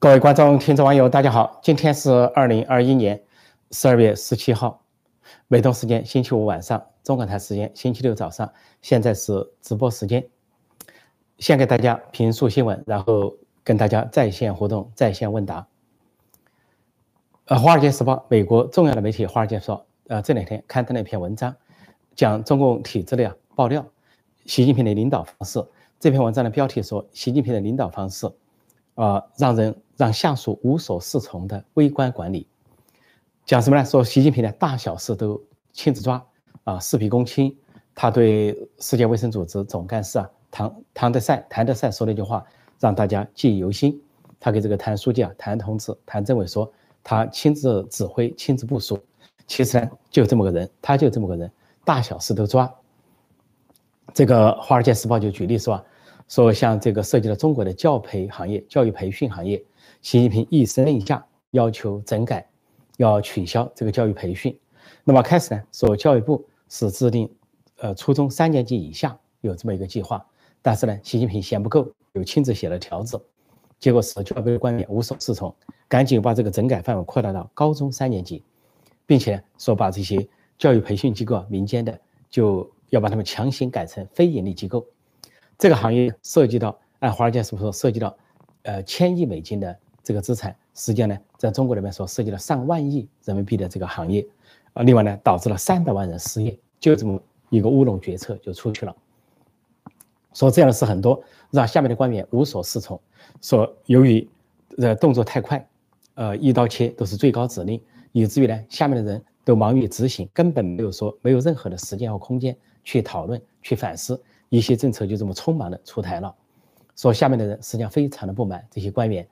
各位观众、听众、网友，大家好！今天是二零二一年十二月十七号，美东时间星期五晚上，中港台时间星期六早上。现在是直播时间，先给大家评述新闻，然后跟大家在线互动、在线问答。呃，《华尔街时报》美国重要的媒体《华尔街说》呃这两天刊登了一篇文章，讲中共体制的呀爆料，习近平的领导方式。这篇文章的标题说：“习近平的领导方式，啊，让人。”让下属无所适从的微观管理，讲什么呢？说习近平的大小事都亲自抓啊，事必躬亲。他对世界卫生组织总干事啊，唐唐德赛谭德赛说了一句话，让大家记忆犹新。他给这个谭书记啊，谭同志、谭政委说，他亲自指挥、亲自部署。其实呢，就这么个人，他就这么个人，大小事都抓。这个《华尔街时报》就举例说啊，说像这个涉及到中国的教培行业、教育培训行业。习近平一声令下，要求整改，要取消这个教育培训。那么开始呢，说教育部是制定，呃，初中三年级以下有这么一个计划。但是呢，习近平嫌不够，又亲自写了条子。结果是教育部官员无所适从，赶紧把这个整改范围扩大到高中三年级，并且说把这些教育培训机构民间的就要把他们强行改成非盈利机构。这个行业涉及到，按华尔街是不是涉及到，呃，千亿美金的？这个资产实际上呢，在中国里面说涉及了上万亿人民币的这个行业，啊，另外呢，导致了三百万人失业，就这么一个乌龙决策就出去了。说这样的事很多，让下面的官员无所适从。说由于呃动作太快，呃一刀切都是最高指令，以至于呢下面的人都忙于执行，根本没有说没有任何的时间和空间去讨论、去反思，一些政策就这么匆忙的出台了。说下面的人实际上非常的不满这些官员。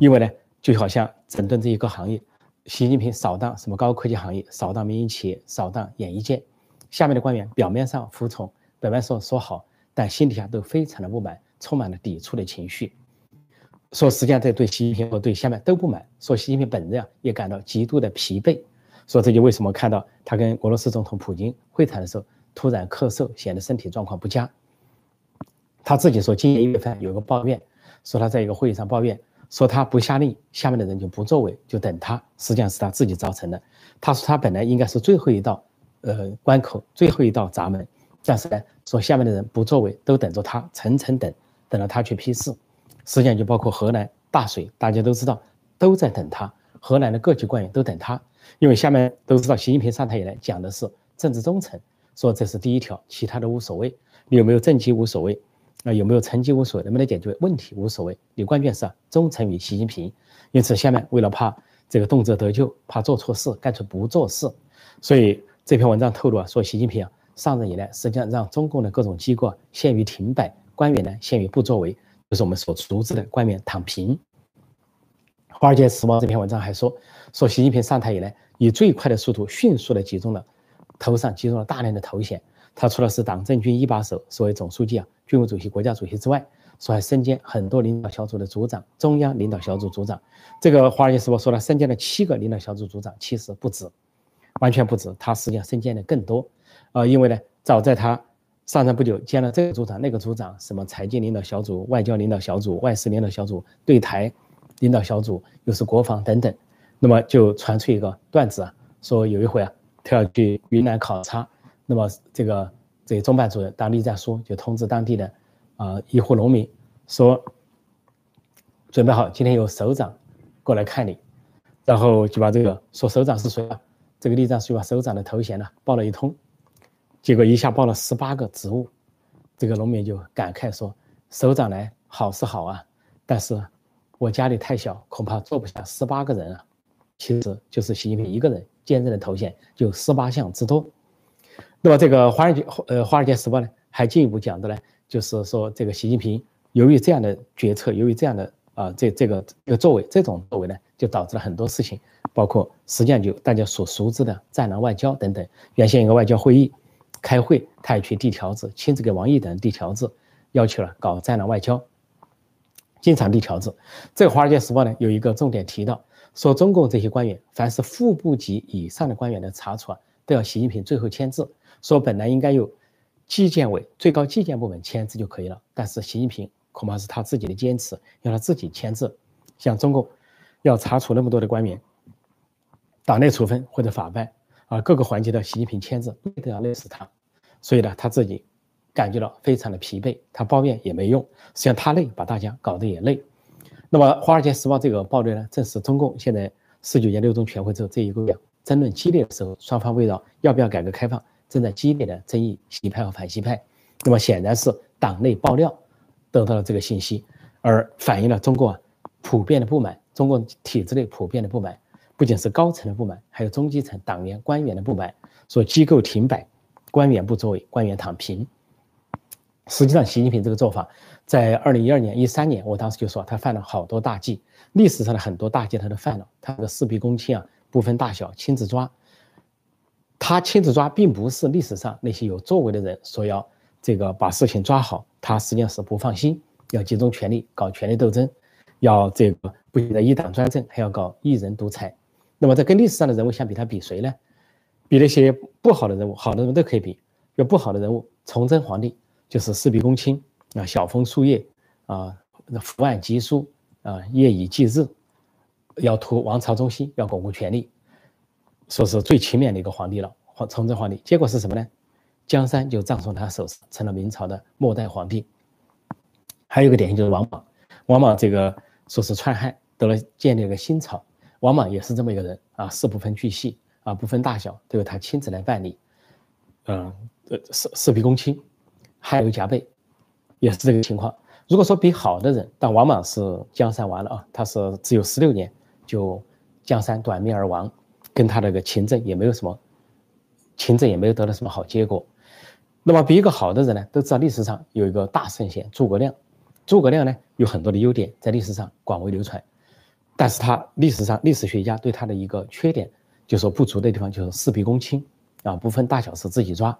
因为呢，就好像整顿这一个行业，习近平扫荡什么高科技行业，扫荡民营企业，扫荡演艺界，下面的官员表面上服从，表面说说好，但心底下都非常的不满，充满了抵触的情绪。说实际上在对习近平和对下面都不满，说习近平本人啊也感到极度的疲惫。说这就为什么看到他跟俄罗斯总统普京会谈的时候突然咳嗽，显得身体状况不佳。他自己说，今年一月份有个抱怨，说他在一个会议上抱怨。说他不下令，下面的人就不作为，就等他。实际上是他自己造成的。他说他本来应该是最后一道，呃，关口，最后一道闸门，但是呢，说下面的人不作为，都等着他，层层等，等着他去批示。实际上就包括河南大水，大家都知道，都在等他。河南的各级官员都等他，因为下面都知道，习近平上台以来讲的是政治忠诚，说这是第一条，其他的无所谓，你有没有政绩无所谓。那有没有成绩无所谓，能不能解决问题无所谓，你关键是忠诚于习近平。因此，下面为了怕这个动辄得咎，怕做错事，干脆不做事。所以这篇文章透露啊，说习近平啊上任以来，实际上让中共的各种机构陷于停摆，官员呢陷于不作为，就是我们所熟知的官员躺平。华尔街时报这篇文章还说，说习近平上台以来，以最快的速度迅速的集中了头上集中了大量的头衔。他除了是党政军一把手，所谓总书记啊。军委主席、国家主席之外，说还身兼很多领导小组的组长，中央领导小组组长。这个《华尔街时报》说他身兼了七个领导小组组长，其实不止，完全不止。他实际上身兼的更多。呃，因为呢，早在他上任不久，兼了这个组长、那个组长，什么财经领导小组、外交领导小组、外事领导小组、对台领导小组，又是国防等等。那么就传出一个段子啊，说有一回啊，他要去云南考察，那么这个。这个中办主任当地战书就通知当地的啊一户农民说，准备好今天有首长过来看你，然后就把这个说首长是谁啊？这个立战书把首长的头衔呢报了一通，结果一下报了十八个职务，这个农民就感慨说，首长来好是好啊，但是我家里太小，恐怕坐不下十八个人啊。其实就是习近平一个人兼任的头衔就十八项之多。那么这个华尔街呃华尔街时报呢，还进一步讲的呢，就是说这个习近平由于这样的决策，由于这样的啊这这个这个作为，这种作为呢，就导致了很多事情，包括实际上就大家所熟知的战狼外交等等。原先一个外交会议开会，他也去递条子，亲自给王毅等人递条子，要求了搞战狼外交，经常递条子。这个华尔街时报呢，有一个重点提到，说中共这些官员，凡是副部级以上的官员的查处啊，都要习近平最后签字。说本来应该由纪检委最高纪检部门签字就可以了，但是习近平恐怕是他自己的坚持，要他自己签字，像中共要查处那么多的官员，党内处分或者法办啊，各个环节的习近平签字都要累死他，所以呢，他自己感觉到非常的疲惫，他抱怨也没用，实际上他累，把大家搞得也累。那么《华尔街时报》这个报道呢，正是中共现在十九届六中全会之后这一个月争论激烈的时候，双方围绕要不要改革开放正在激烈的争议，习派和反习派。那么显然是党内爆料得到了这个信息，而反映了中国普遍的不满，中国体制内普遍的不满，不仅是高层的不满，还有中基层党员官员的不满，说机构停摆，官员不作为，官员躺平。实际上，习近平这个做法，在二零一二年、一三年，我当时就说他犯了好多大忌，历史上的很多大忌他都犯了，他的事必躬亲啊，不分大小，亲自抓。他亲自抓，并不是历史上那些有作为的人说要。这个把事情抓好，他实际上是不放心，要集中权力搞权力斗争，要这个不仅在一党专政，还要搞一人独裁。那么，这跟历史上的人物相比，他比谁呢？比那些不好的人物，好的人物都可以比。有不好的人物，崇祯皇帝就是事必躬亲啊，晓风树叶啊，伏案疾书啊，夜以继日，要图王朝中心，要巩固权力，说是最勤勉的一个皇帝了。皇崇祯皇帝，结果是什么呢？江山就葬送他手上，成了明朝的末代皇帝。还有一个典型就是王莽，王莽这个说是篡汉，得了建立了个新朝。王莽也是这么一个人啊，事不分巨细啊，不分大小，都由他亲自来办理。嗯，呃事事必躬亲，汗流浃背，也是这个情况。如果说比好的人，但王莽是江山完了啊，他是只有十六年就江山短命而亡，跟他那个勤政也没有什么，勤政也没有得到什么好结果。那么比一个好的人呢，都知道历史上有一个大圣贤诸葛亮，诸葛亮呢有很多的优点，在历史上广为流传，但是他历史上历史学家对他的一个缺点，就说不足的地方就是事必躬亲啊，不分大小事自己抓。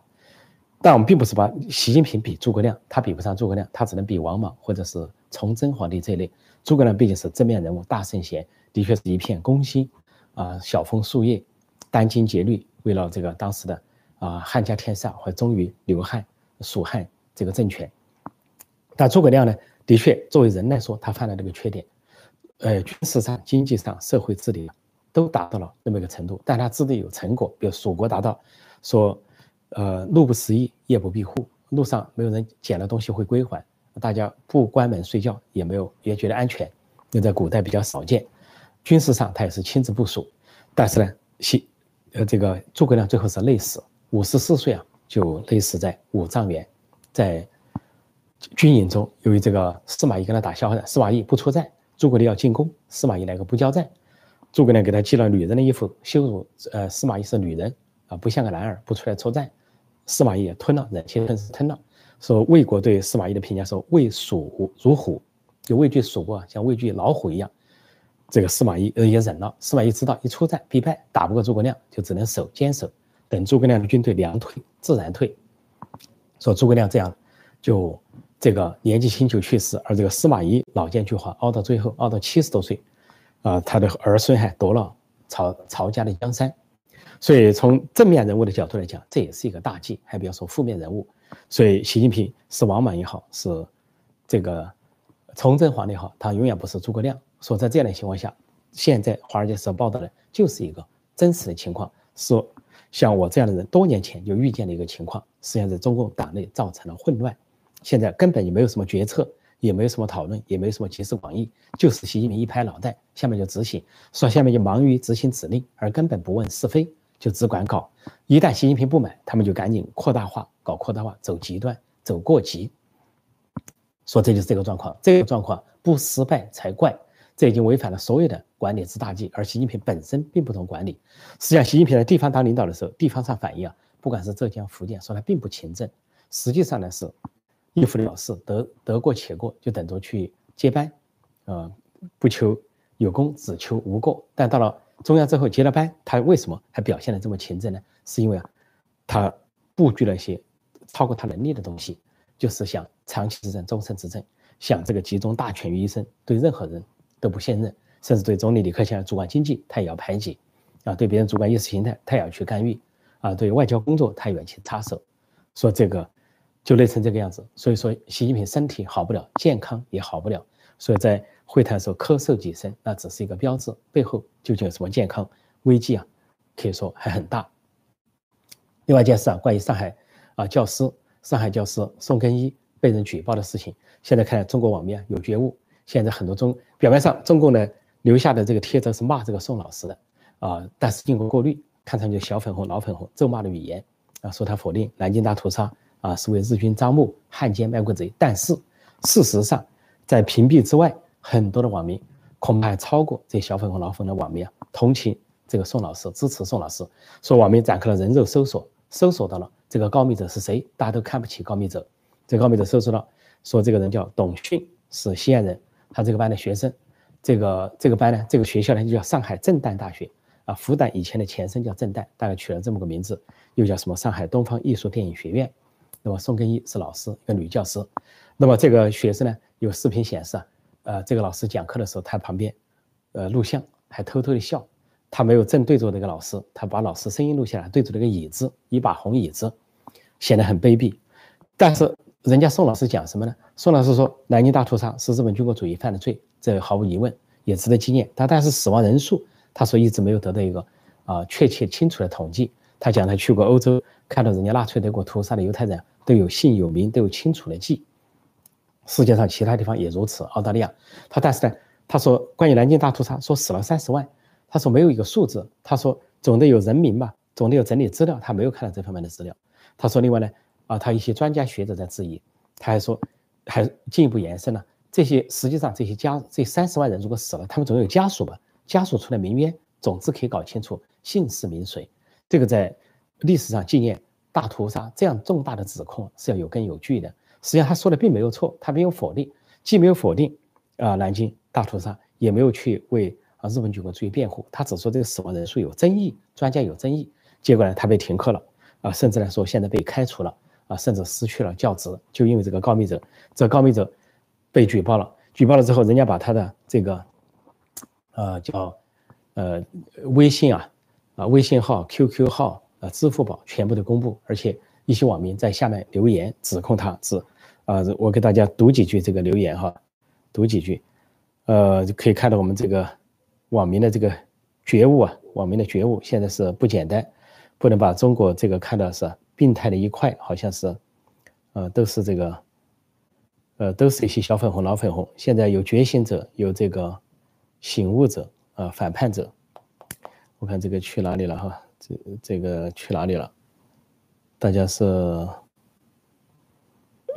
但我们并不是把习近平比诸葛亮，他比不上诸葛亮，他只能比王莽或者是崇祯皇帝这一类。诸葛亮毕竟是正面人物，大圣贤，的确是一片公心啊，晓风树叶，殚精竭虑，为了这个当时的。啊，汉家天下或终于刘汉、蜀汉这个政权。但诸葛亮呢，的确作为人来说，他犯了这个缺点，呃，军事上、经济上、社会治理都达到了那么一个程度。但他治理有成果，比如蜀国达到说，呃，路不拾遗，夜不闭户，路上没有人捡了东西会归还，大家不关门睡觉也没有也觉得安全，那在古代比较少见。军事上他也是亲自部署，但是呢，西呃这个诸葛亮最后是累死。五十四岁啊，就累死在五丈原，在军营中。由于这个司马懿跟他打消耗战，司马懿不出战，诸葛亮要进攻，司马懿来个不交战，诸葛亮给他寄了女人的衣服，羞辱呃司马懿是女人啊，不像个男儿，不出来出战。司马懿也吞了，忍气吞吞了。说魏国对司马懿的评价说：畏蜀如虎，就畏惧蜀国像畏惧老虎一样。这个司马懿呃也忍了，司马懿知道一出战必败，打不过诸葛亮，就只能守坚守。等诸葛亮的军队粮退，自然退。说诸葛亮这样，就这个年纪轻就去世，而这个司马懿老奸巨猾，熬到最后，熬到七十多岁，啊，他的儿孙还夺了曹曹家的江山。所以从正面人物的角度来讲，这也是一个大忌，还不要说负面人物。所以习近平是王莽也好，是这个崇祯皇帝也好，他永远不是诸葛亮。说在这样的情况下，现在《华尔街时报》报道的就是一个真实的情况，说。像我这样的人，多年前就预见了一个情况，实际上在中共党内造成了混乱，现在根本就没有什么决策，也没有什么讨论，也没有什么集思广益，就是习近平一拍脑袋，下面就执行，说下面就忙于执行指令，而根本不问是非，就只管搞。一旦习近平不满，他们就赶紧扩大化，搞扩大化，走极端，走过急。说这就是这个状况，这个状况不失败才怪。这已经违反了所有的管理之大忌，而习近平本身并不懂管理。实际上，习近平在地方当领导的时候，地方上反映啊，不管是浙江、福建，说他并不勤政，实际上呢是应付了事，得得过且过，就等着去接班，呃，不求有功，只求无过。但到了中央之后接了班，他为什么还表现的这么勤政呢？是因为啊，他布局了一些超过他能力的东西，就是想长期执政、终身执政，想这个集中大权于一身，对任何人。都不信任，甚至对总理李克强主管经济，他也要排挤，啊，对别人主管意识形态，他也要去干预，啊，对外交工作，他也要去插手，说这个，就累成这个样子。所以说，习近平身体好不了，健康也好不了。所以在会谈的时候咳嗽几声，那只是一个标志，背后究竟有什么健康危机啊？可以说还很大。另外一件事啊，关于上海啊教师，上海教师宋根一被人举报的事情，现在看来中国网民啊有觉悟。现在很多中表面上中共呢留下的这个帖子是骂这个宋老师的啊，但是经过过滤，看上去小粉红、老粉红咒骂的语言啊，说他否定南京大屠杀啊是为日军招募汉奸卖国贼，但是事实上在屏蔽之外，很多的网民恐怕超过这小粉红、老粉的网民啊同情这个宋老师，支持宋老师，说网民展开了人肉搜索。搜索到了这个告密者是谁？大家都看不起告密者。这告密者搜索到说这个人叫董迅，是西安人，他这个班的学生。这个这个班呢，这个学校呢就叫上海震旦大学啊。复旦以前的前身叫震旦，大概取了这么个名字，又叫什么上海东方艺术电影学院。那么宋根一是老师，一个女教师。那么这个学生呢，有视频显示啊，呃，这个老师讲课的时候，他旁边呃录像，还偷偷的笑。他没有正对着那个老师，他把老师声音录下来，对着那个椅子，一把红椅子，显得很卑鄙。但是人家宋老师讲什么呢？宋老师说，南京大屠杀是日本军国主义犯的罪，这毫无疑问，也值得纪念。他但是死亡人数，他说一直没有得到一个啊确切清楚的统计。他讲他去过欧洲，看到人家纳粹德国屠杀的犹太人都有姓有名，都有清楚的记。世界上其他地方也如此，澳大利亚。他但是呢，他说关于南京大屠杀，说死了三十万。他说没有一个数字，他说总得有人名吧，总得有整理资料，他没有看到这方面的资料。他说另外呢，啊，他一些专家学者在质疑，他还说，还进一步延伸了这些实际上这些家这三十万人如果死了，他们总有家属吧，家属出来鸣冤，总之可以搞清楚姓氏名谁。这个在历史上纪念大屠杀这样重大的指控是要有根有据的。实际上他说的并没有错，他没有否定，既没有否定啊南京大屠杀，也没有去为。啊，日本军国主义辩护，他只说这个死亡人数有争议，专家有争议，结果呢，他被停课了，啊，甚至来说现在被开除了，啊，甚至失去了教职，就因为这个告密者，这告密者被举报了，举报了之后，人家把他的这个，呃，叫，呃，微信啊，啊，微信号、QQ 号、啊，支付宝全部都公布，而且一些网民在下面留言指控他，是，啊，我给大家读几句这个留言哈，读几句，呃，可以看到我们这个。网民的这个觉悟啊，网民的觉悟现在是不简单，不能把中国这个看到是病态的一块，好像是，呃，都是这个，呃，都是一些小粉红、老粉红。现在有觉醒者，有这个醒悟者，啊，反叛者。我看这个去哪里了哈？这这个去哪里了？大家是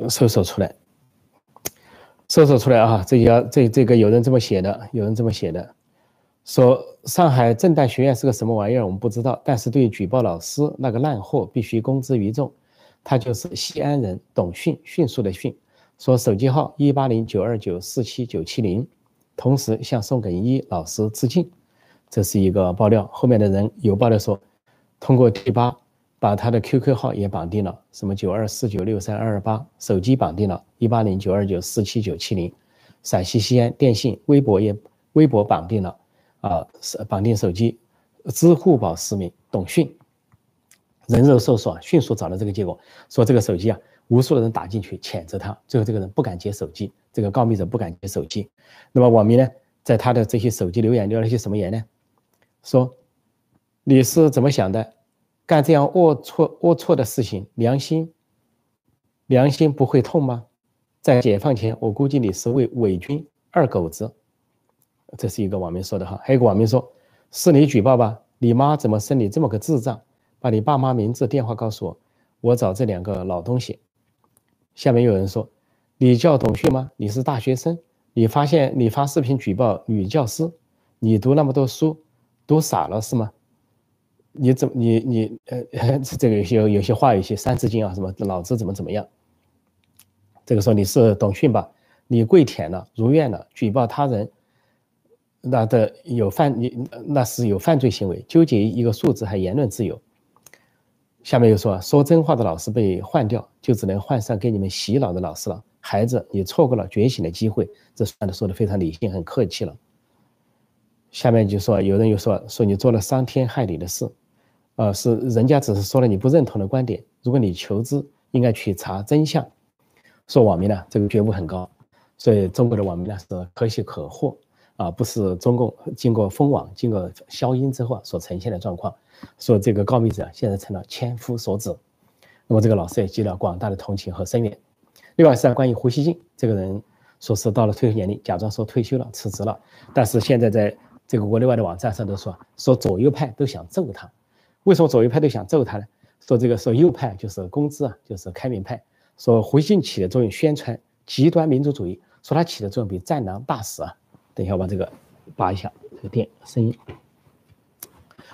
搜索出来，搜索出来啊！这要这这个有人这么写的，有人这么写的。说上海震旦学院是个什么玩意儿，我们不知道。但是对举报老师那个烂货，必须公之于众。他就是西安人董迅，迅速的迅。说手机号一八零九二九四七九七零，同时向宋耿一老师致敬。这是一个爆料。后面的人有爆料说，通过贴吧把他的 QQ 号也绑定了，什么九二四九六三二二八，手机绑定了一八零九二九四七九七零。陕西西安电信微博也微博绑定了。啊，是绑定手机，支付宝实名，董迅，人肉搜索，迅速找到这个结果，说这个手机啊，无数的人打进去谴责他，最后这个人不敢接手机，这个告密者不敢接手机，那么网民呢，在他的这些手机留言留了些什么言呢？说你是怎么想的？干这样龌龊龌龊的事情，良心良心不会痛吗？在解放前，我估计你是位伪军二狗子。这是一个网民说的哈，还有一个网民说：“是你举报吧？你妈怎么生你这么个智障？把你爸妈名字、电话告诉我，我找这两个老东西。”下面有人说：“你叫董旭吗？你是大学生？你发现你发视频举报女教师？你读那么多书，读傻了是吗？你怎么你你呃 这个有有些话有些三字经啊什么脑子怎么怎么样？这个说你是董迅吧？你跪舔了，如愿了，举报他人。”那的有犯你那是有犯罪行为，纠结一个数字还言论自由。下面又说说真话的老师被换掉，就只能换上给你们洗脑的老师了。孩子，你错过了觉醒的机会。这算的说的非常理性，很客气了。下面就说有人又说说你做了伤天害理的事，呃，是人家只是说了你不认同的观点。如果你求知应该去查真相。说网民呢，这个觉悟很高，所以中国的网民呢是可喜可贺啊，不是中共经过封网、经过消音之后所呈现的状况。说这个告密者现在成了千夫所指，那么这个老师也积了广大的同情和声援。另外是关于胡锡进这个人，说是到了退休年龄，假装说退休了、辞职了，但是现在在这个国内外的网站上都说说左右派都想揍他。为什么左右派都想揍他呢？说这个说右派就是工资啊，就是开明派。说胡锡进起的作用，宣传极端民族主义。说他起的作用比战狼大使啊，等一下我把这个拔一下这个电声音。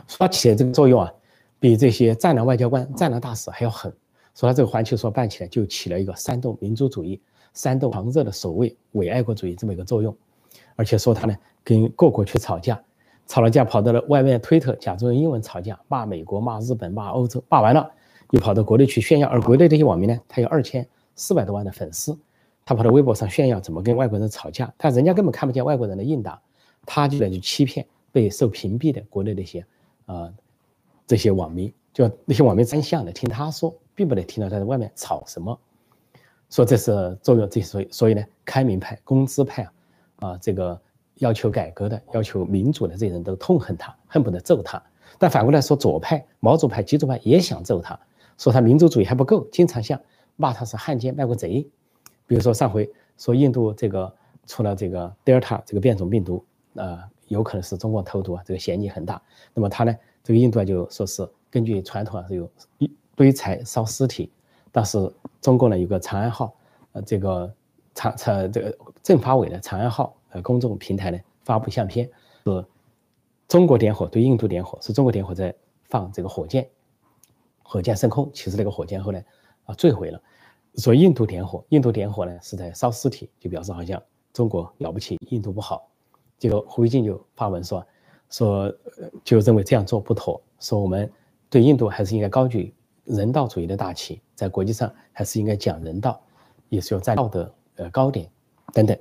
说他起的这个作用啊，比这些战狼外交官、战狼大使还要狠。说他这个环球说办起来就起了一个煽动民族主义、煽动狂热的守卫伪爱国主义这么一个作用。而且说他呢跟各国去吵架。吵了架，跑到了外面推特，假装用英文吵架，骂美国、骂日本、骂欧洲，骂完了又跑到国内去炫耀。而国内这些网民呢，他有二千四百多万的粉丝，他跑到微博上炫耀怎么跟外国人吵架，但人家根本看不见外国人的应答，他就在去欺骗被受屏蔽的国内那些啊这些网民，就那些网民真相的听他说，并不能听到他在外面吵什么，说这是作用，这所以所以呢，开明派、工资派啊啊这个。要求改革的、要求民主的这些人都痛恨他，恨不得揍他。但反过来说，左派、毛左派、极左派也想揍他，说他民族主义还不够，经常像骂他是汉奸、卖国贼。比如说上回说印度这个出了这个德尔塔这个变种病毒，呃，有可能是中国投毒啊，这个嫌疑很大。那么他呢，这个印度啊就说是根据传统啊是有一堆柴烧尸体，但是中国呢有个长安号，呃，这个长长这个政法委的长安号。呃，公众平台呢发布相片，是中国点火对印度点火，是中国点火在放这个火箭，火箭升空，其实那个火箭后来啊坠毁了。说印度点火，印度点火呢是在烧尸体，就表示好像中国了不起，印度不好。结果胡锡进就发文说，说就认为这样做不妥，说我们对印度还是应该高举人道主义的大旗，在国际上还是应该讲人道，也是要在道德呃高点等等。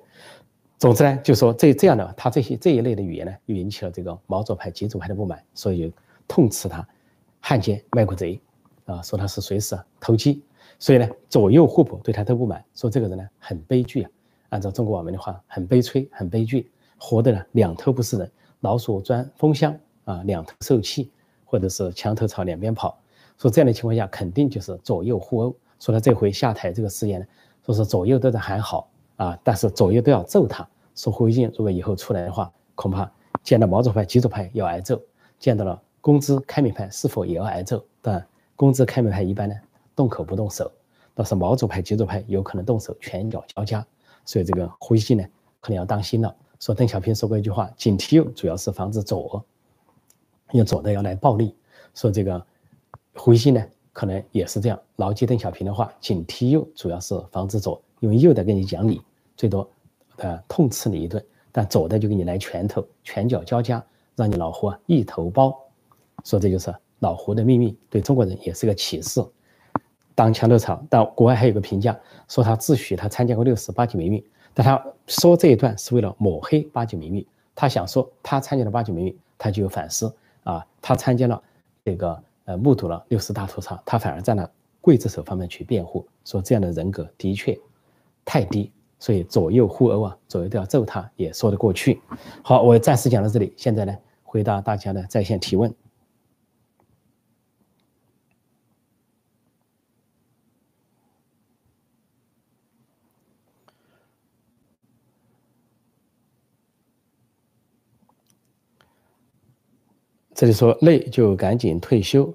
总之呢，就说这这样的他这些这一类的语言呢，又引起了这个毛左派、极左派的不满，所以就痛斥他汉奸、卖国贼，啊，说他是随时啊投机，所以呢，左右互搏，对他都不满，说这个人呢很悲剧啊。按照中国网民的话，很悲催，很悲剧，活的呢两头不是人，老鼠钻风箱啊，两头受气，或者是墙头草两边跑。说这样的情况下，肯定就是左右互殴。说他这回下台这个誓言呢，说是左右都在喊好啊，但是左右都要揍他。说胡锡进如果以后出来的话，恐怕见到毛左派、极左派要挨揍；见到了工资开明派，是否也要挨揍？但工资开明派一般呢，动口不动手，倒是毛左派、极左派有可能动手，拳脚交加。所以这个胡锡进呢，可能要当心了。说邓小平说过一句话：“警惕右，主要是防止左，用左的要来暴力。”说这个胡锡进呢，可能也是这样，牢记邓小平的话：“警惕右，主要是防止左，用右的跟你讲理，最多。”呃，痛斥你一顿，但左的就给你来拳头，拳脚交加，让你老胡啊一头包。说这就是老胡的秘密，对中国人也是个启示。当墙头草，但国外还有个评价，说他自诩他参加过六四八九民运，但他说这一段是为了抹黑八九民运。他想说他参加了八九民运，他就有反思啊，他参加了这个呃目睹了六四大屠杀，他反而在那刽子手方面去辩护，说这样的人格的确太低。所以左右互殴啊，左右都要揍他，也说得过去。好，我暂时讲到这里。现在呢，回答大家的在线提问。这里说累就赶紧退休，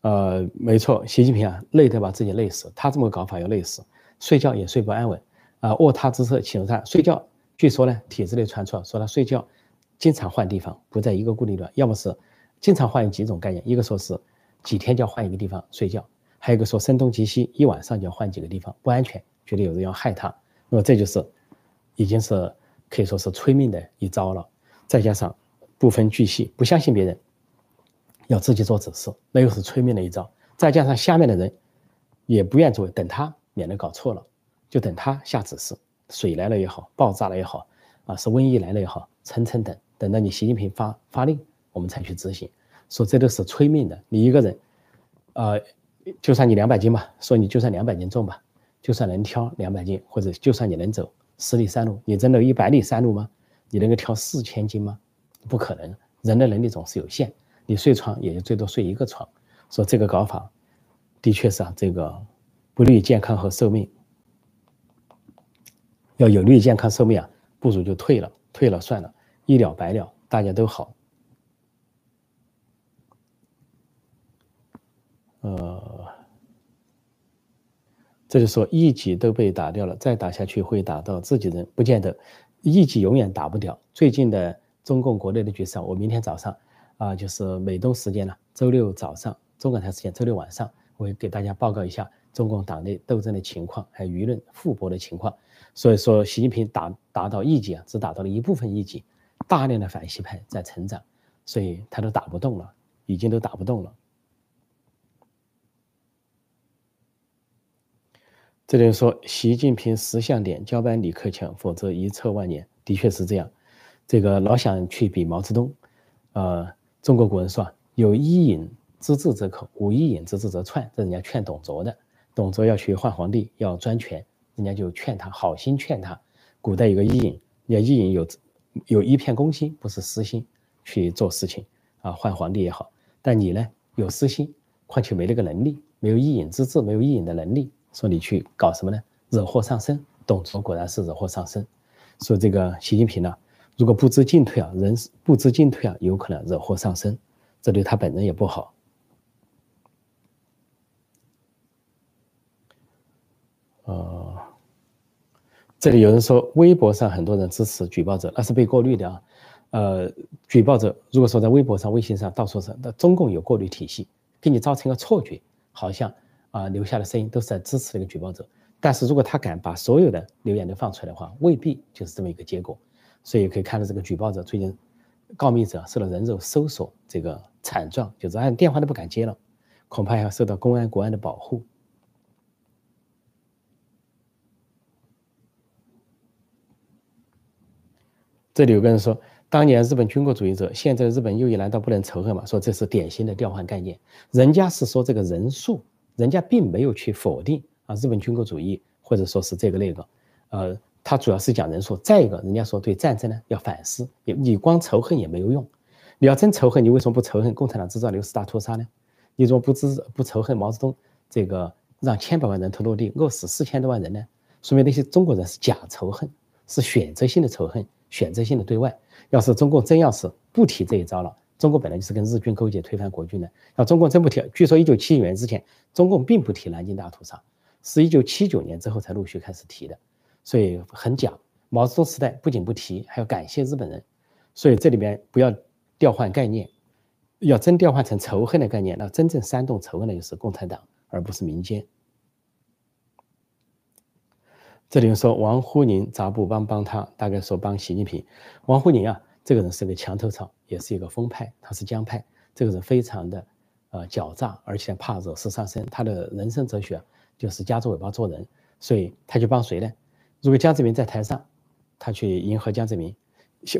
呃，没错，习近平啊，累得把自己累死，他这么搞法要累死，睡觉也睡不安稳。啊，卧榻之侧寝上睡觉。据说呢，帖子里传出说他睡觉经常换地方，不在一个固定的，要么是经常换几种概念。一个说是几天就要换一个地方睡觉，还有一个说声东击西，一晚上就要换几个地方，不安全，觉得有人要害他。那么这就是已经是可以说是催命的一招了。再加上不分巨细，不相信别人，要自己做指示，那又是催命的一招。再加上下面的人也不愿做，等他，免得搞错了。就等他下指示，水来了也好，爆炸了也好，啊，是瘟疫来了也好，层层等，等到你习近平发发令，我们才去执行。说这都是催命的，你一个人，呃，就算你两百斤吧，说你就算两百斤重吧，就算能挑两百斤，或者就算你能走十里山路，你真的一百里山路吗？你能够挑四千斤吗？不可能，人的能力总是有限，你睡床也就最多睡一个床。说这个搞法，的确是啊，这个不利于健康和寿命。要有利于健康寿命啊，不如就退了，退了算了，一了百了，大家都好。呃，这就说一级都被打掉了，再打下去会打到自己人，不见得，一级永远打不掉。最近的中共国内的局势，我明天早上啊，就是美东时间呢，周六早上。中港台时间周六晚上，我会给大家报告一下中共党内斗争的情况，还有舆论复搏的情况。所以说，习近平达达到一级啊，只达到了一部分一级，大量的反西派在成长，所以他都打不动了，已经都打不动了。这里说，习近平识相点，交班李克强，否则遗臭万年。的确是这样，这个老想去比毛泽东，呃，中国古人说有伊尹。之治则口，无一言；知治则篡。这人家劝董卓的，董卓要去换皇帝，要专权，人家就劝他，好心劝他。古代有个伊尹，人家伊尹有有一片公心，不是私心去做事情啊，换皇帝也好。但你呢，有私心，况且没那个能力，没有伊尹之治，没有伊尹的能力，说你去搞什么呢？惹祸上身。董卓果然是惹祸上身。说这个习近平呢，如果不知进退啊，人不知进退啊，有可能惹祸上身，这对他本人也不好。呃，这里有人说，微博上很多人支持举报者，那是被过滤的啊。呃，举报者如果说在微博上、微信上到处是，那中共有过滤体系，给你造成一个错觉，好像啊留下的声音都是在支持那个举报者。但是如果他敢把所有的留言都放出来的话，未必就是这么一个结果。所以可以看到，这个举报者最近告密者受到人肉搜索这个惨状，就是按电话都不敢接了，恐怕要受到公安、国安的保护。这里有个人说，当年日本军国主义者，现在日本右翼难道不能仇恨吗？说这是典型的调换概念。人家是说这个人数，人家并没有去否定啊日本军国主义，或者说是这个那个，呃，他主要是讲人数。再一个，人家说对战争呢要反思，你你光仇恨也没有用。你要真仇恨，你为什么不仇恨共产党制造六十大屠杀呢？你怎么不知不仇恨毛泽东这个让千百万人头落地，饿死四千多万人呢？说明那些中国人是假仇恨，是选择性的仇恨。选择性的对外，要是中共真要是不提这一招了，中国本来就是跟日军勾结推翻国军的，要中共真不提，据说一九七九年之前，中共并不提南京大屠杀，是一九七九年之后才陆续开始提的，所以很假。毛泽东时代不仅不提，还要感谢日本人，所以这里面不要调换概念，要真调换成仇恨的概念，那真正煽动仇恨的就是共产党，而不是民间。这里说王沪宁咋不帮帮他？大概说帮习近平。王沪宁啊，这个人是个墙头草，也是一个风派，他是江派。这个人非常的呃狡诈，而且怕惹事上身。他的人生哲学就是夹着尾巴做人，所以他去帮谁呢？如果江泽民在台上，他去迎合江泽民；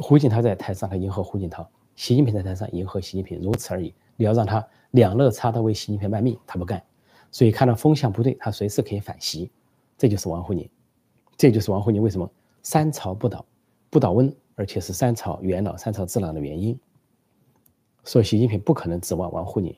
胡锦涛在台上，他迎合胡锦涛；习近平在台上迎合习近平，如此而已。你要让他两肋插刀为习近平卖命，他不干。所以看到风向不对，他随时可以反袭。这就是王沪宁。这就是王沪宁为什么三朝不倒，不倒翁，而且是三朝元老、三朝智囊的原因。所以习近平不可能指望王沪宁。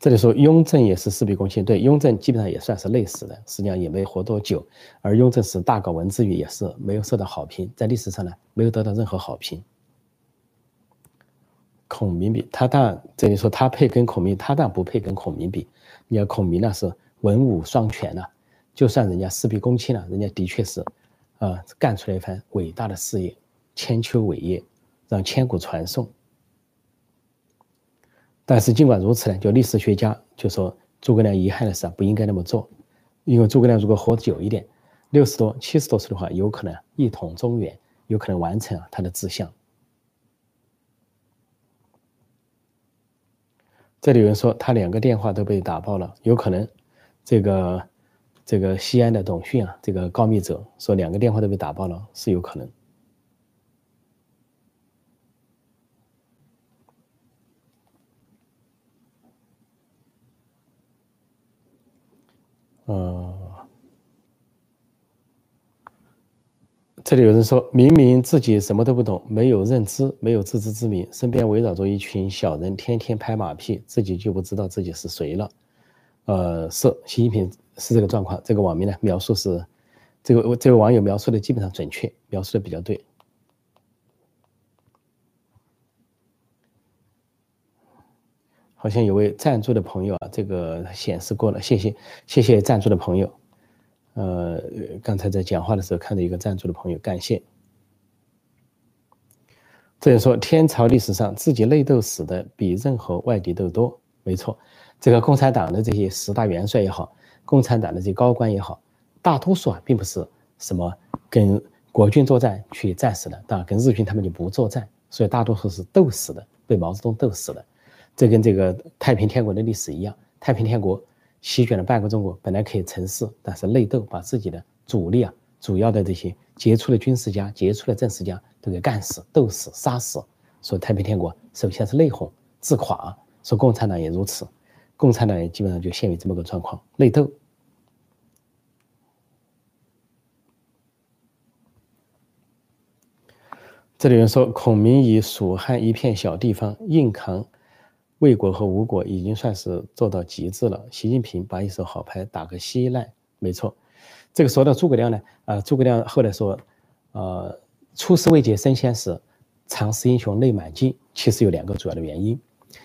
这里说雍正也是事必躬亲，对，雍正基本上也算是类似的，实际上也没活多久。而雍正是大搞文字狱，也是没有受到好评，在历史上呢，没有得到任何好评。孔明比他当然，这里说他配跟孔明，他当然不配跟孔明比。你要孔明那是文武双全呐，就算人家事必躬亲了，人家的确是，啊，干出来一番伟大的事业，千秋伟业，让千古传颂。但是尽管如此呢，就历史学家就说诸葛亮遗憾的是啊不应该那么做，因为诸葛亮如果活久一点，六十多、七十多岁的话，有可能一统中原，有可能完成啊他的志向。这里有人说他两个电话都被打爆了，有可能，这个这个西安的董迅啊，这个告密者说两个电话都被打爆了，是有可能。呃，这里有人说明明自己什么都不懂，没有认知，没有自知之明，身边围绕着一群小人，天天拍马屁，自己就不知道自己是谁了。呃，是习近平是这个状况。这个网民呢描述是，这个这位网友描述的基本上准确，描述的比较对。好像有位赞助的朋友啊，这个显示过了，谢谢谢谢赞助的朋友。呃，刚才在讲话的时候看到一个赞助的朋友，感谢。这人说，天朝历史上自己内斗死的比任何外敌都多，没错。这个共产党的这些十大元帅也好，共产党的这些高官也好，大多数啊，并不是什么跟国军作战去战死的，当然跟日军他们就不作战，所以大多数是斗死的，被毛泽东斗死的。这跟这个太平天国的历史一样，太平天国席卷了半个中国，本来可以成事，但是内斗把自己的主力啊，主要的这些杰出的军事家、杰出的政治家都给干死、斗死、杀死。所以太平天国首先是内讧、自垮，说共产党也如此，共产党也基本上就陷于这么个状况，内斗。这里人说，孔明以蜀汉一片小地方硬扛。魏国和吴国已经算是做到极致了。习近平把一手好牌打个稀烂，没错。这个说到诸葛亮呢，啊，诸葛亮后来说，呃，出师未捷身先死，常使英雄泪满襟。其实有两个主要的原因，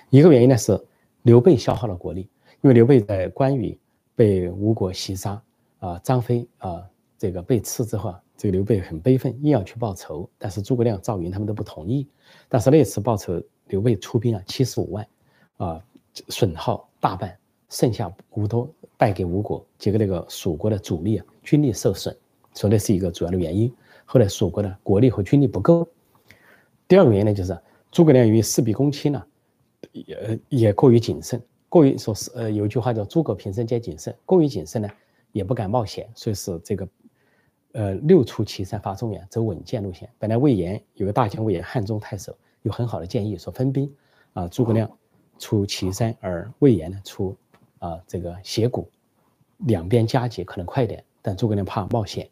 一个原因呢是刘备消耗了国力，因为刘备在关羽被吴国袭杀，啊，张飞啊这个被刺之后啊，这个刘备很悲愤，硬要去报仇，但是诸葛亮、赵云他们都不同意。但是那次报仇，刘备出兵啊七十五万。啊，损耗大半，剩下无多，败给吴国。结果那个蜀国的主力啊，军力受损，说那是一个主要的原因。后来蜀国的国力和军力不够。第二个原因呢，就是诸葛亮由于事必躬亲呢，也也过于谨慎，过于说是呃，有一句话叫“诸葛平生皆谨慎”，过于谨慎呢，也不敢冒险，所以是这个呃六出祁山发中原，走稳健路线。本来魏延有个大将魏延，汉中太守，有很好的建议，说分兵啊，诸葛亮。出祁山，而魏延呢出啊这个斜谷，两边夹击可能快点，但诸葛亮怕冒险，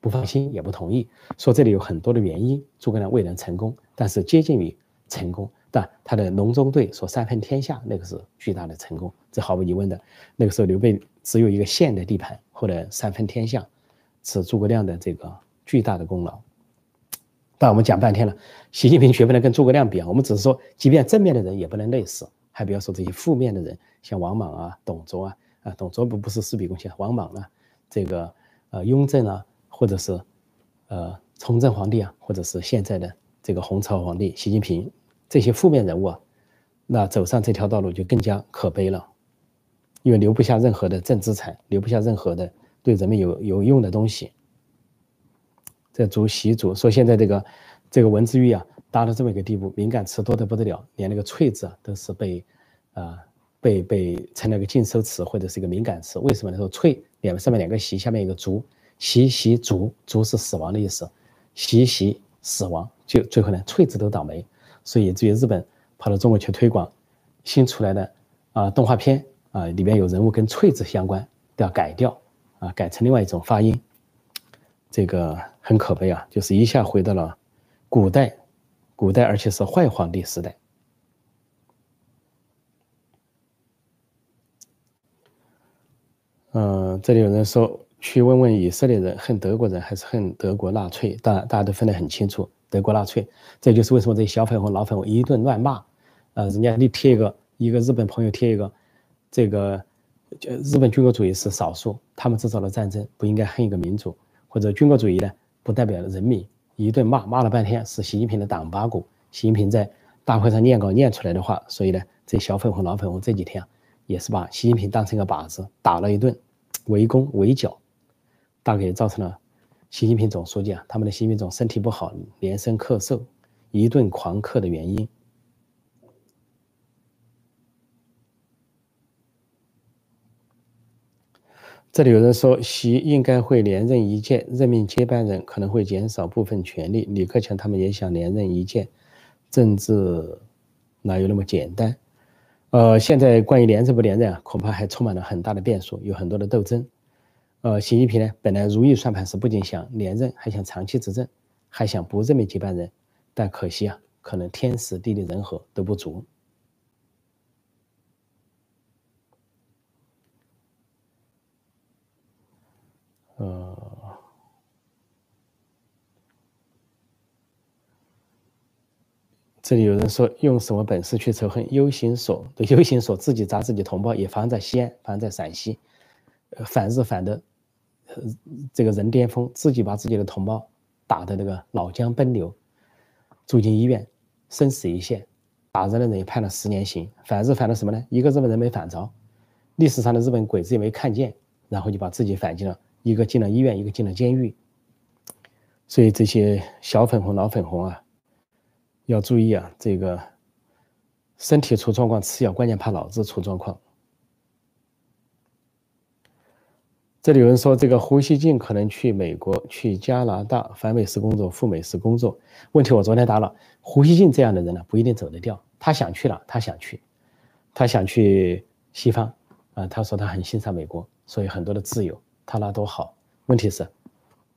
不放心也不同意，说这里有很多的原因，诸葛亮未能成功，但是接近于成功，但他的隆中对说三分天下那个是巨大的成功，这毫无疑问的。那个时候刘备只有一个县的地盘，后来三分天下，是诸葛亮的这个巨大的功劳。但我们讲半天了，习近平绝不能跟诸葛亮比啊，我们只是说，即便正面的人也不能累死。还不要说这些负面的人，像王莽啊、董卓啊，啊，董卓不不是事必躬亲，王莽呢，这个呃雍正啊，或者是呃崇祯皇帝啊，或者是现在的这个洪朝皇帝习近平，这些负面人物啊，那走上这条道路就更加可悲了，因为留不下任何的正资产，留不下任何的对人们有有用的东西。这主习主说现在这个这个文字狱啊。达到这么一个地步，敏感词多得不得了，连那个“翠”字啊都是被，啊，被被成了个禁收词或者是一个敏感词。为什么呢？说“翠”两上面两个“习”，下面一个“卒”，“习习卒”，“卒”是死亡的意思，“习习”死亡，就最后呢“翠”字都倒霉。所以至于日本跑到中国去推广新出来的啊动画片啊，里面有人物跟“翠”字相关，都要改掉啊，改成另外一种发音。这个很可悲啊，就是一下回到了古代。古代，而且是坏皇帝时代。嗯，这里有人说，去问问以色列人恨德国人还是恨德国纳粹？当然，大家都分得很清楚，德国纳粹。这就是为什么这些小粉红、老粉红一顿乱骂。呃，人家你贴一个，一个日本朋友贴一个，这个就，日本军国主义是少数，他们制造了战争，不应该恨一个民族，或者军国主义呢，不代表人民。一顿骂，骂了半天是习近平的党八股。习近平在大会上念稿念出来的话，所以呢，这小粉红、老粉红这几天啊，也是把习近平当成一个靶子，打了一顿，围攻围剿，大概也造成了习近平总书记啊，他们的习近平总身体不好，连声咳嗽，一顿狂咳的原因。这里有人说，习应该会连任一届，任命接班人可能会减少部分权力。李克强他们也想连任一届，政治哪有那么简单？呃，现在关于连任不连任啊，恐怕还充满了很大的变数，有很多的斗争。呃，习近平呢，本来如意算盘是不仅想连任，还想长期执政，还想不任命接班人，但可惜啊，可能天时地利人和都不足。呃，这里有人说用什么本事去仇恨 U 型所？对，U 型锁自己砸自己同胞，也发生在西安，发生在陕西，反日反的，这个人巅峰，自己把自己的同胞打的那个脑浆奔流，住进医院，生死一线，打人的人也判了十年刑。反日反的什么呢？一个日本人没反着，历史上的日本鬼子也没看见，然后就把自己反进了。一个进了医院，一个进了监狱，所以这些小粉红、老粉红啊，要注意啊！这个身体出状况吃药，关键怕脑子出状况。这里有人说，这个胡锡进可能去美国、去加拿大，反美式工作、赴美式工作。问题我昨天答了，胡锡进这样的人呢，不一定走得掉。他想去了，他想去，他想去西方啊。他说他很欣赏美国，所以很多的自由。他那多好，问题是，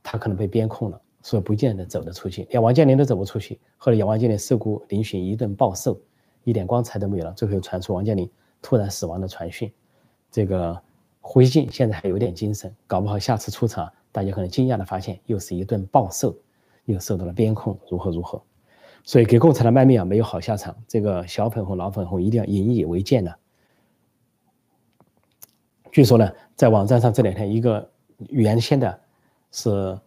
他可能被边控了，所以不见得走得出去。连王健林都走不出去，后来王健林受雇嶙峋一顿暴瘦，一点光彩都没有了。最后又传出王健林突然死亡的传讯。这个胡锡进现在还有点精神，搞不好下次出场，大家可能惊讶的发现又是一顿暴瘦，又受到了边控，如何如何。所以给共产党卖命啊，没有好下场。这个小粉红、老粉红一定要引以为戒的。据说呢，在网站上这两天，一个原先的，是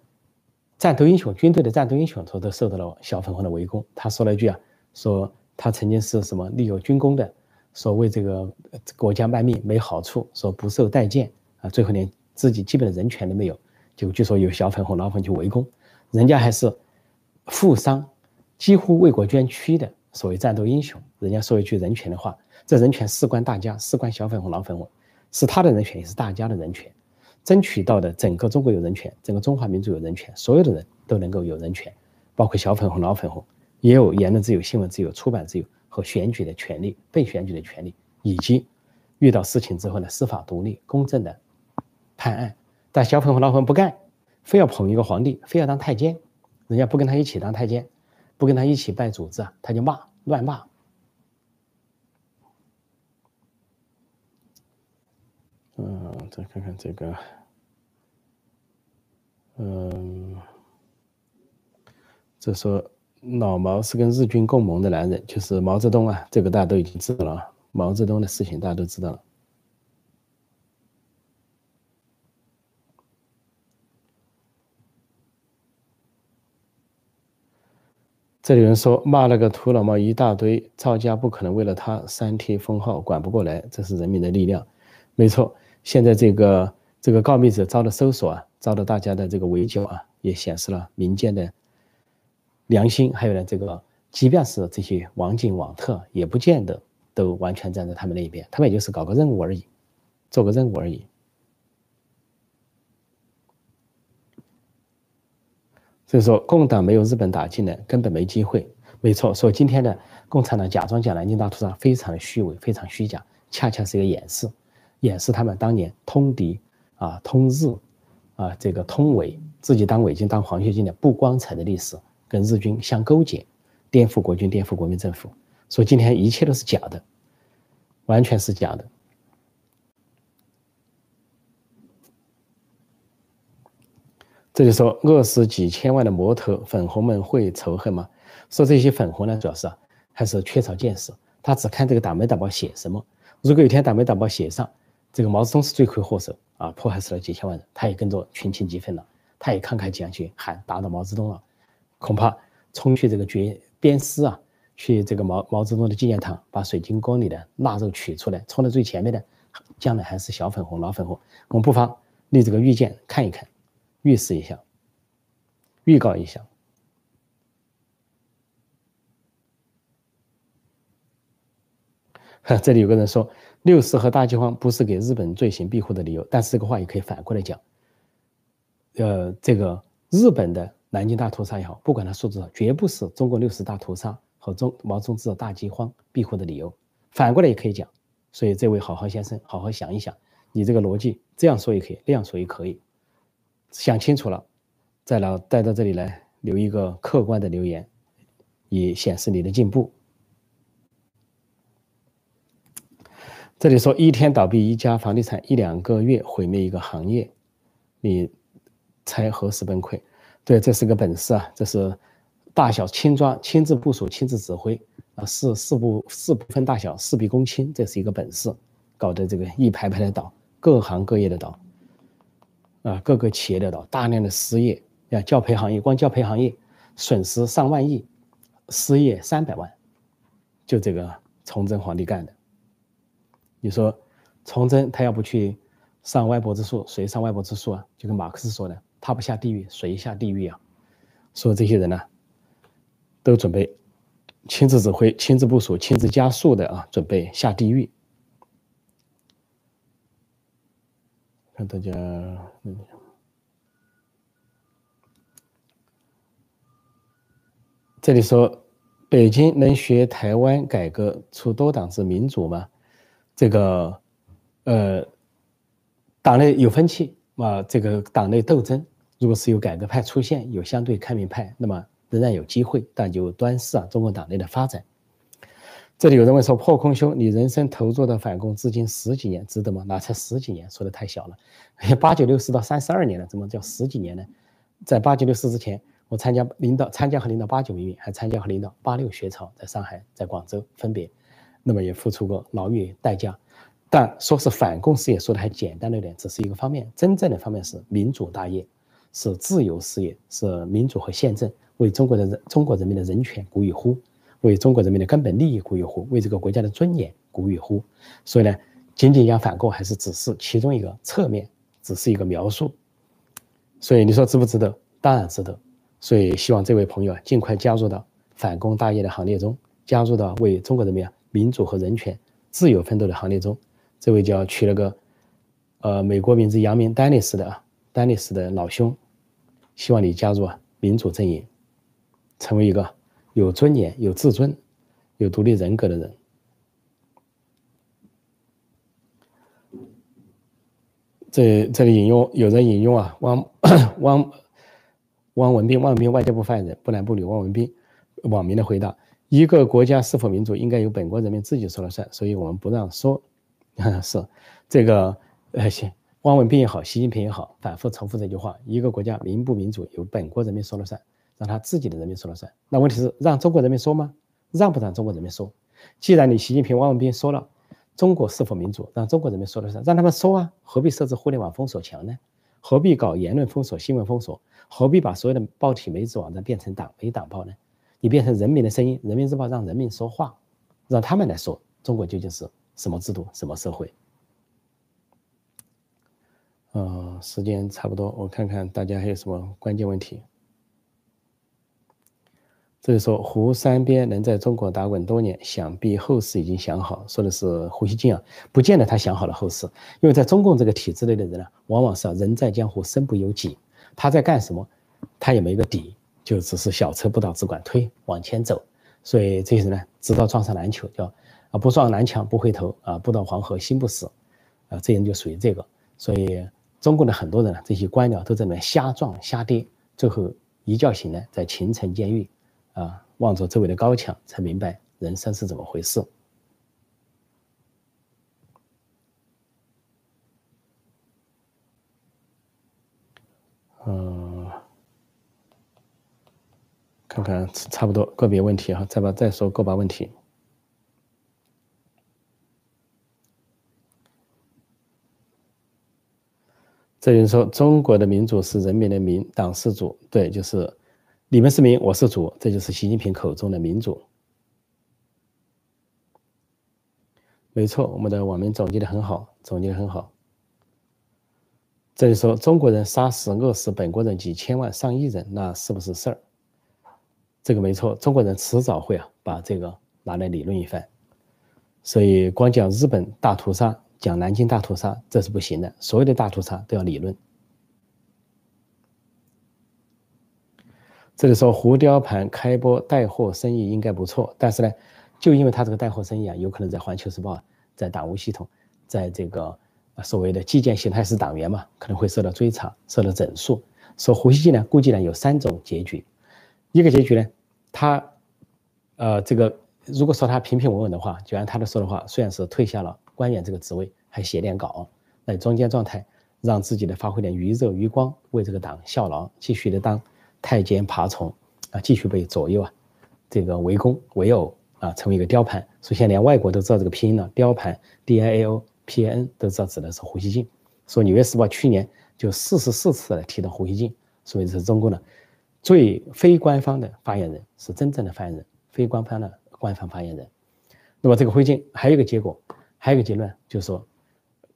战斗英雄，军队的战斗英雄，他都受到了小粉红的围攻。他说了一句啊，说他曾经是什么立有军功的，说为这个国家卖命没好处，说不受待见啊，最后连自己基本的人权都没有。就据说有小粉红、老粉去围攻，人家还是负伤，几乎为国捐躯的所谓战斗英雄，人家说一句人权的话，这人权事关大家，事关小粉红、老粉红。是他的人权，也是大家的人权，争取到的整个中国有人权，整个中华民族有人权，所有的人都能够有人权，包括小粉红、老粉红，也有言论自由、新闻自由、出版自由和选举的权利、被选举的权利，以及遇到事情之后呢，司法独立、公正的判案。但小粉红、老粉不干，非要捧一个皇帝，非要当太监，人家不跟他一起当太监，不跟他一起拜主子啊，他就骂，乱骂。嗯，再看看这个，嗯，这说老毛是跟日军共谋的男人，就是毛泽东啊，这个大家都已经知道了。毛泽东的事情大家都知道了。这里人说骂那个土老毛一大堆，赵家不可能为了他三贴封号，管不过来，这是人民的力量，没错。现在这个这个告密者遭到搜索啊，遭到大家的这个围剿啊，也显示了民间的良心。还有呢，这个即便是这些网警网特，也不见得都完全站在他们那一边，他们也就是搞个任务而已，做个任务而已。所以说，共党没有日本打进来，根本没机会。没错，所以今天的共产党假装讲南京大屠杀，非常的虚伪，非常虚假，恰恰是一个掩饰。掩饰他们当年通敌啊、通日啊、这个通伪，自己当伪军、当黄血军的不光彩的历史，跟日军相勾结，颠覆国军、颠覆国民政府。说今天一切都是假的，完全是假的。这就说饿死几千万的魔头粉红们会仇恨吗？说这些粉红呢，主要是还是缺少见识，他只看这个党媒党报写什么。如果有一天党媒党报写上。这个毛泽东是罪魁祸首啊，迫害死了几千万人，他也跟着群情激愤了，他也慷慨激昂去喊打倒毛泽东了，恐怕冲去这个绝鞭尸啊，去这个毛毛泽东的纪念堂，把水晶宫里的腊肉取出来，冲在最前面的，将来还是小粉红、老粉红，我们不妨立这个预见看一看，预示一下，预告一下。哈 这里有个人说。六四和大饥荒不是给日本罪行庇护的理由，但是这个话也可以反过来讲。呃，这个日本的南京大屠杀也好，不管它数字，绝不是中国六四大屠杀和中毛泽东制造大饥荒庇护的理由。反过来也可以讲。所以这位好好先生，好好想一想，你这个逻辑这样说也可以，那样说也可以。想清楚了，再来带到这里来留一个客观的留言，以显示你的进步。这里说一天倒闭一家房地产，一两个月毁灭一个行业，你猜何时崩溃？对，这是个本事啊！这是大小轻装，亲自部署，亲自指挥啊，事事不事不分大小，事必躬亲，这是一个本事。搞得这个一排排的倒，各行各业的倒，啊，各个企业的倒，大量的失业，啊，教培行业光教培行业损失上万亿，失业三百万，就这个崇祯皇帝干的。你说，崇祯他要不去上歪脖子树，谁上歪脖子树啊？就跟马克思说的，他不下地狱，谁下地狱啊？说这些人呢，都准备亲自指挥、亲自部署、亲自加速的啊，准备下地狱。看大家，这里说，北京能学台湾改革出多党制民主吗？这个，呃，党内有分歧啊，这个党内斗争，如果是有改革派出现，有相对开明派，那么仍然有机会，但就端视啊中国党内的发展。这里有人问说：“破空兄，你人生投入的反共至今十几年，值得吗？”那才十几年，说的太小了。八九六四到三十二年了，怎么叫十几年呢？在八九六四之前，我参加领导参加和领导八九民运，还参加和领导八六学潮，在上海，在广州分别。那么也付出过牢狱代价，但说是反共事业说的还简单了一点，只是一个方面，真正的方面是民主大业，是自由事业，是民主和宪政，为中国的人中国人民的人权鼓与呼，为中国人民的根本利益鼓与呼，为这个国家的尊严鼓与呼。所以呢，仅仅讲反共还是只是其中一个侧面，只是一个描述。所以你说值不值得？当然值得。所以希望这位朋友啊，尽快加入到反共大业的行列中，加入到为中国人民啊。民主和人权、自由奋斗的行列中，这位叫取了个，呃，美国名字杨明丹尼斯的啊，丹尼斯的老兄，希望你加入啊民主阵营，成为一个有尊严、有自尊、有独立人格的人。这这里引用有人引用啊，汪 汪汪文斌，汪文斌外交部发言人，不男不女，汪文斌网民的回答。一个国家是否民主，应该由本国人民自己说了算，所以我们不让说。是这个，呃，行，汪文斌也好，习近平也好，反复重复这句话：一个国家民不民主，由本国人民说了算，让他自己的人民说了算。那问题是，让中国人民说吗？让不让中国人民说？既然你习近平、汪文斌说了，中国是否民主，让中国人民说了算，让他们说啊，何必设置互联网封锁墙呢？何必搞言论封锁、新闻封锁？何必把所有的报体、媒体、网站变成党媒党报呢？你变成人民的声音，人民日报让人民说话，让他们来说中国究竟是什么制度、什么社会？呃，时间差不多，我看看大家还有什么关键问题。这里说胡三边能在中国打滚多年，想必后事已经想好。说的是胡锡进啊，不见得他想好了后事，因为在中共这个体制内的人呢，往往是人在江湖身不由己，他在干什么，他也没个底。就只是小车不倒只管推往前走，所以这些人呢，直到撞上南墙，叫啊不撞南墙不回头啊，不到黄河心不死，啊，这人就属于这个。所以中国的很多人呢，这些官僚都在那瞎撞瞎跌，最后一觉醒来在秦城监狱，啊，望着周围的高墙，才明白人生是怎么回事。嗯。看看差不多个别问题哈，再把再说个把问题。这人说中国的民主是人民的民，党是主，对，就是你们是民，我是主，这就是习近平口中的民主。没错，我们的网民总结的很好，总结的很好。这里说中国人杀死饿死本国人几千万上亿人，那是不是事儿？这个没错，中国人迟早会啊把这个拿来理论一番，所以光讲日本大屠杀、讲南京大屠杀这是不行的，所有的大屠杀都要理论。这里说胡雕盘开播带货生意应该不错，但是呢，就因为他这个带货生意啊，有可能在环球时报、在党务系统、在这个所谓的基建形态是党员嘛，可能会受到追查、受到整肃。说胡锡进呢，估计呢有三种结局。一个结局呢，他呃这个如果说他平平稳稳的话，就按他的说的话，虽然是退下了官员这个职位，还写点稿，那中间状态让自己的发挥点余热余光，为这个党效劳，继续的当太监爬虫啊，继续被左右啊这个围攻围殴啊，成为一个雕盘。首先连外国都知道这个拼音了，雕盘 D I A O。P N 都知道指的是胡锡进，说《纽约时报》去年就四十四次来提到胡锡进，所以是中国的最非官方的发言人，是真正的发言人，非官方的官方发言人。那么这个灰烬还有一个结果，还有一个结论，就是说，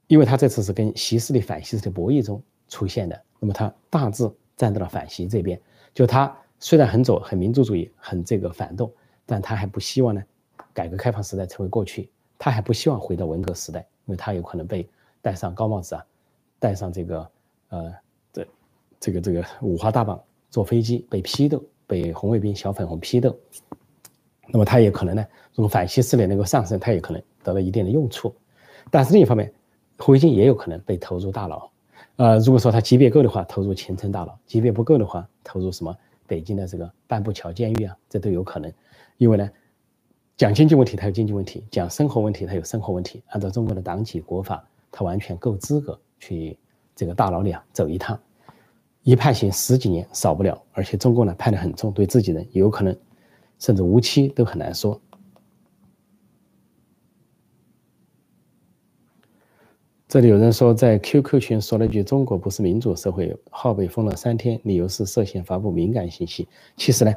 因为他这次是跟习势力反习势力博弈中出现的，那么他大致站到了反习这边。就他虽然很左、很民族主义、很这个反动，但他还不希望呢，改革开放时代成为过去，他还不希望回到文革时代。因为他有可能被戴上高帽子啊，戴上这个呃这这个这个五花大绑，坐飞机被批斗，被红卫兵小粉红批斗，那么他也可能呢，这种反西势力能够上升，他也可能得到一定的用处。但是另一方面，胡锡进也有可能被投入大牢。呃，如果说他级别够的话，投入前程大牢；级别不够的话，投入什么北京的这个半步桥监狱啊，这都有可能。因为呢。讲经济问题，他有经济问题；讲生活问题，他有生活问题。按照中国的党纪国法，他完全够资格去这个大牢里啊走一趟，一判刑十几年少不了。而且中共呢判的很重，对自己人有可能甚至无期都很难说。这里有人说在 QQ 群说了句“中国不是民主社会”，号被封了三天，理由是涉嫌发布敏感信息。其实呢。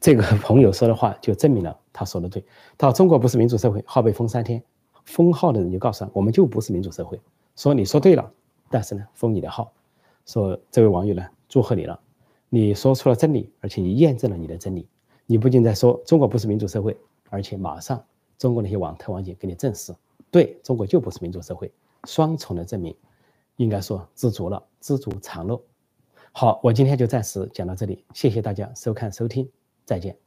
这个 朋友说的话就证明了他说的对。他说中国不是民主社会，号被封三天，封号的人就告诉他，我们就不是民主社会。说你说对了，但是呢，封你的号。说这位网友呢，祝贺你了，你说出了真理，而且你验证了你的真理。你不仅在说中国不是民主社会，而且马上中国那些网特网警给你证实，对中国就不是民主社会，双重的证明，应该说知足了，知足常乐。好，我今天就暂时讲到这里，谢谢大家收看收听。再见。